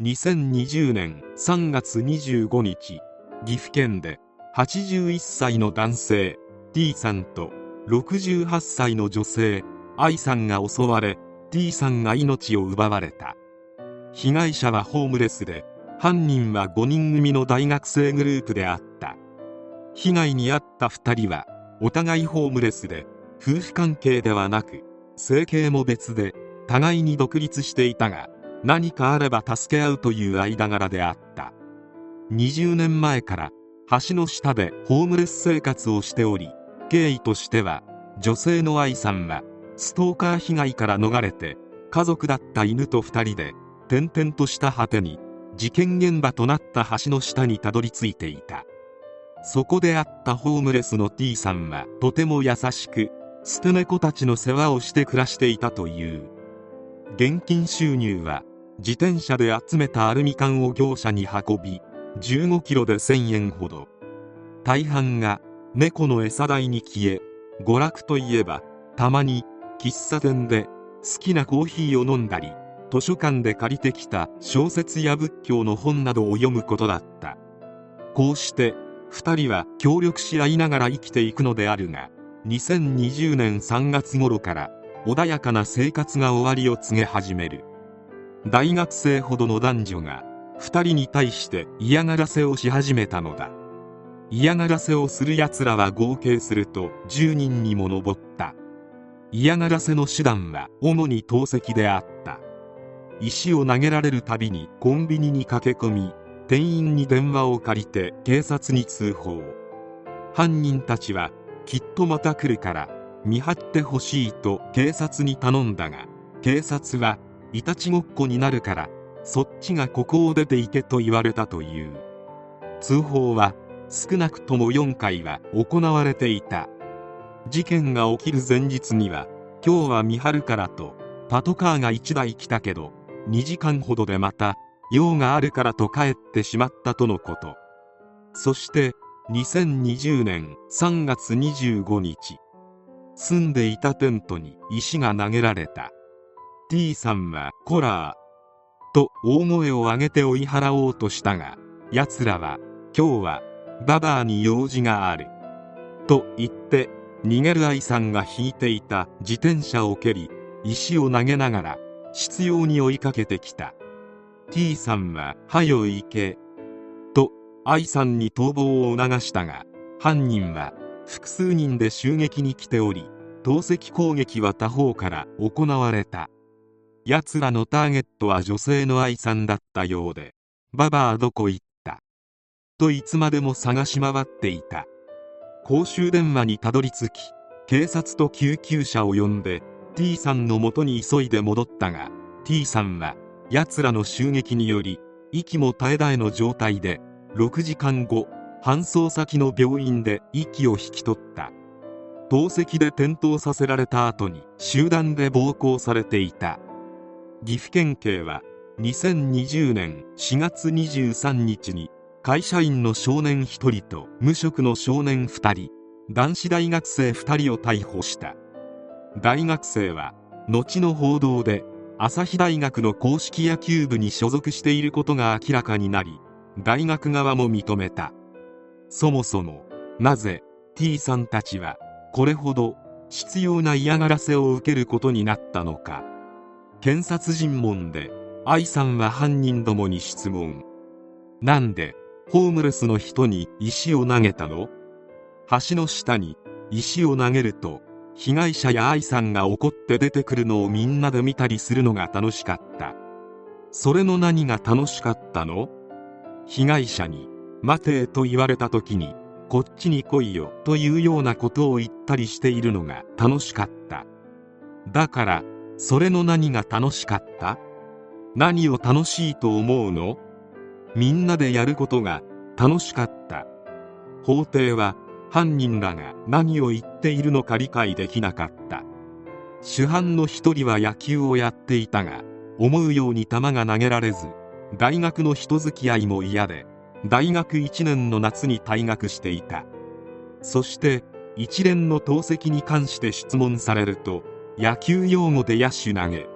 2020年3月25日岐阜県で81歳の男性 T さんと68歳の女性 I さんが襲われ T さんが命を奪われた。被害者はホームレスで犯人は5人組の大学生グループであった。被害に遭った2人はお互いホームレスで夫婦関係ではなく生計も別で互いに独立していたが何かあれば助け合うという間柄であった。20年前から橋の下でホームレス生活をしており経緯としては女性の愛さんはストーカー被害から逃れて家族だった犬と2人で転々とした果てに事件現場となった橋の下にたどり着いていた。そこであったホームレスの T さんはとても優しく捨て猫たちの世話をして暮らしていたという。現金収入は自転車で集めたアルミ缶を業者に運び15キロで1000円ほど。大半が猫の餌代に消え娯楽といえばたまに喫茶店で好きなコーヒーを飲んだり図書館で借りてきた小説や仏教の本などを読むことだった。こうして2人は協力し合いながら生きていくのであるが2020年3月頃から穏やかな生活が終わりを告げ始める。大学生ほどの男女が2人に対して嫌がらせをし始めたのだ。嫌がらせをする奴らは合計すると10人にも上った。嫌がらせの手段は主に投石であった。石を投げられるたびにコンビニに駆け込み店員に電話を借りて警察に通報。犯人たちはきっとまた来るから見張ってほしいと警察に頼んだが警察はいたちごっこになるからそっちがここを出て行けと言われたという。通報は少なくとも4回は行われていた。事件が起きる前日には今日は見張るからとパトカーが1台来たけど2時間ほどでまた用があるからと帰ってしまったとのこと。そして2020年3月25日住んでいたテントに石が投げられた。T さんは「コラー」と大声を上げて追い払おうとしたが奴らは「今日はババアに用事がある」と言って逃げる愛さんが引いていた自転車を蹴り石を投げながら執拗に追いかけてきた。T さんは「はよ行け」と愛さんに逃亡を促したが犯人は複数人で襲撃に来ており投石攻撃は他方から行われた。奴らのターゲットは女性の愛さんだったようで「ババアどこ行った?」といつまでも探し回っていた。公衆電話にたどり着き警察と救急車を呼んで T さんのもとに急いで戻ったが T さんは奴らの襲撃により息も絶え絶えの状態で6時間後搬送先の病院で息を引き取った。透析で転倒させられた後に集団で暴行されていた。岐阜県警は2020年4月23日に会社員の少年1人と無職の少年2人男子大学生2人を逮捕した。大学生は後の報道で朝日大学の硬式野球部に所属していることが明らかになり大学側も認めた。そもそもなぜ T さんたちはこれほど執拗な嫌がらせを受けることになったのか。検察尋問で愛さんは犯人どもに質問。なんでホームレスの人に石を投げたの？橋の下に石を投げると被害者や愛さんが怒って出てくるのをみんなで見たりするのが楽しかった。それの何が楽しかったの？被害者に「待て」と言われた時に「こっちに来いよ」というようなことを言ったりしているのが楽しかった。だからそれの何が楽しかった？何を楽しいと思うの？みんなでやることが楽しかった。法廷は犯人らが何を言っているのか理解できなかった。主犯の一人は野球をやっていたが思うように球が投げられず大学の人付き合いも嫌で大学1年の夏に退学していた。そして一連の投石に関して質問されると野球用語で野手投げ。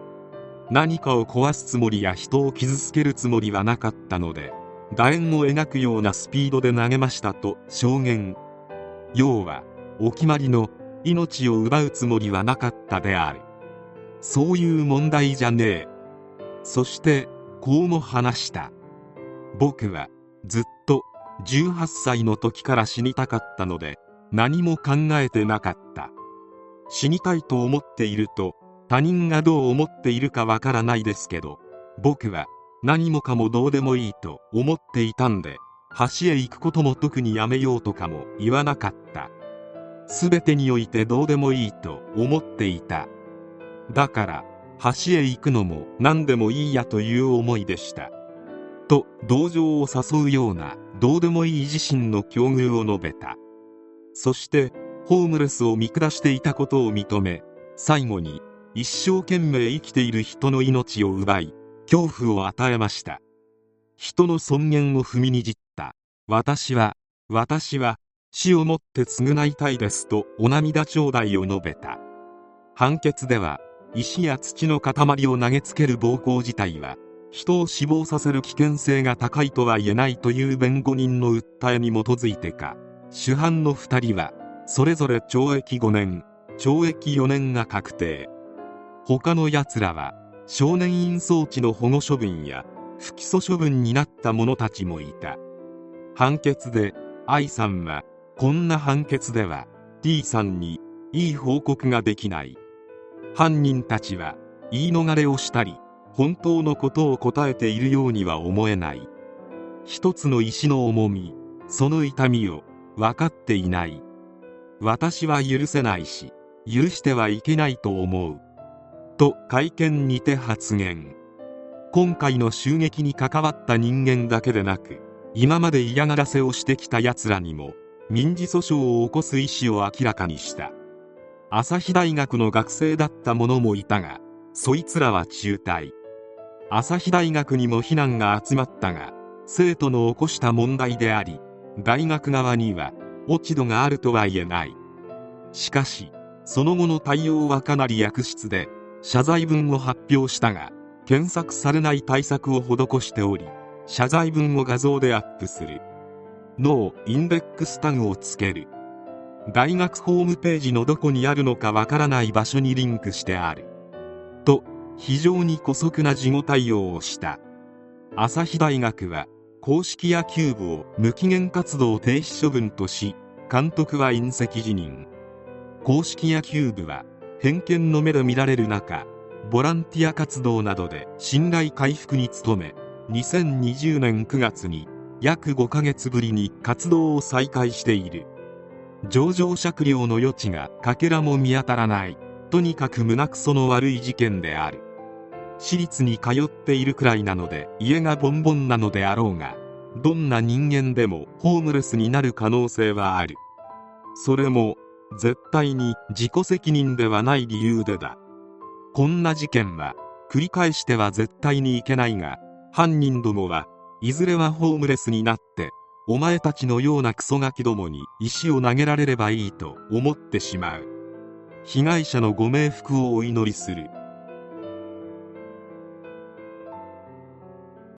何かを壊すつもりや人を傷つけるつもりはなかったので楕円を描くようなスピードで投げましたと証言。要はお決まりの命を奪うつもりはなかったである。そういう問題じゃねえ。そしてこうも話した。僕はずっと18歳の時から死にたかったので何も考えてなかった。死にたいと思っていると他人がどう思っているかわからないですけど僕は何もかもどうでもいいと思っていたんで橋へ行くことも特にやめようとかも言わなかった。全てにおいてどうでもいいと思っていた。だから橋へ行くのも何でもいいやという思いでした。と同情を誘うようなどうでもいい自身の境遇を述べた。そしてホームレスを見下していたことを認め最後に一生懸命生きている人の命を奪い恐怖を与えました。人の尊厳を踏みにじった。私は私は死をもって償いたいですとお涙頂戴を述べた。判決では石や土の塊を投げつける暴行自体は人を死亡させる危険性が高いとは言えないという弁護人の訴えに基づいてか主犯の2人はそれぞれ懲役5年懲役4年が確定。他の奴らは少年院装置の保護処分や不起訴処分になった者たちもいた。判決で愛さんはこんな判決では T さんにいい報告ができない。犯人たちは言い逃れをしたり本当のことを答えているようには思えない。一つの石の重みその痛みを分かっていない。私は許せないし許してはいけないと思う。と会見にて発言。今回の襲撃に関わった人間だけでなく今まで嫌がらせをしてきた奴らにも民事訴訟を起こす意思を明らかにした。朝日大学の学生だった者もいたがそいつらは中退。朝日大学にも非難が集まったが生徒の起こした問題であり大学側には落ち度があるとは言えない。しかしその後の対応はかなり悪質で謝罪文を発表したが検索されない対策を施しており謝罪文を画像でアップする。脳インデックスタグをつける。大学ホームページのどこにあるのかわからない場所にリンクしてある。と非常に姑息な事後対応をした。朝日大学は公式野球部を無期限活動停止処分とし監督は隕石辞任。公式野球部は偏見の目で見られる中ボランティア活動などで信頼回復に努め2020年9月に約5ヶ月ぶりに活動を再開している。上場酌量の余地がかけらも見当たらない。とにかく胸くその悪い事件である。私立に通っているくらいなので家がボンボンなのであろうがどんな人間でもホームレスになる可能性はある。それも絶対に自己責任ではない理由でだ。こんな事件は繰り返しては絶対にいけないが犯人どもはいずれはホームレスになってお前たちのようなクソガキどもに石を投げられればいいと思ってしまう。被害者のご冥福をお祈りする。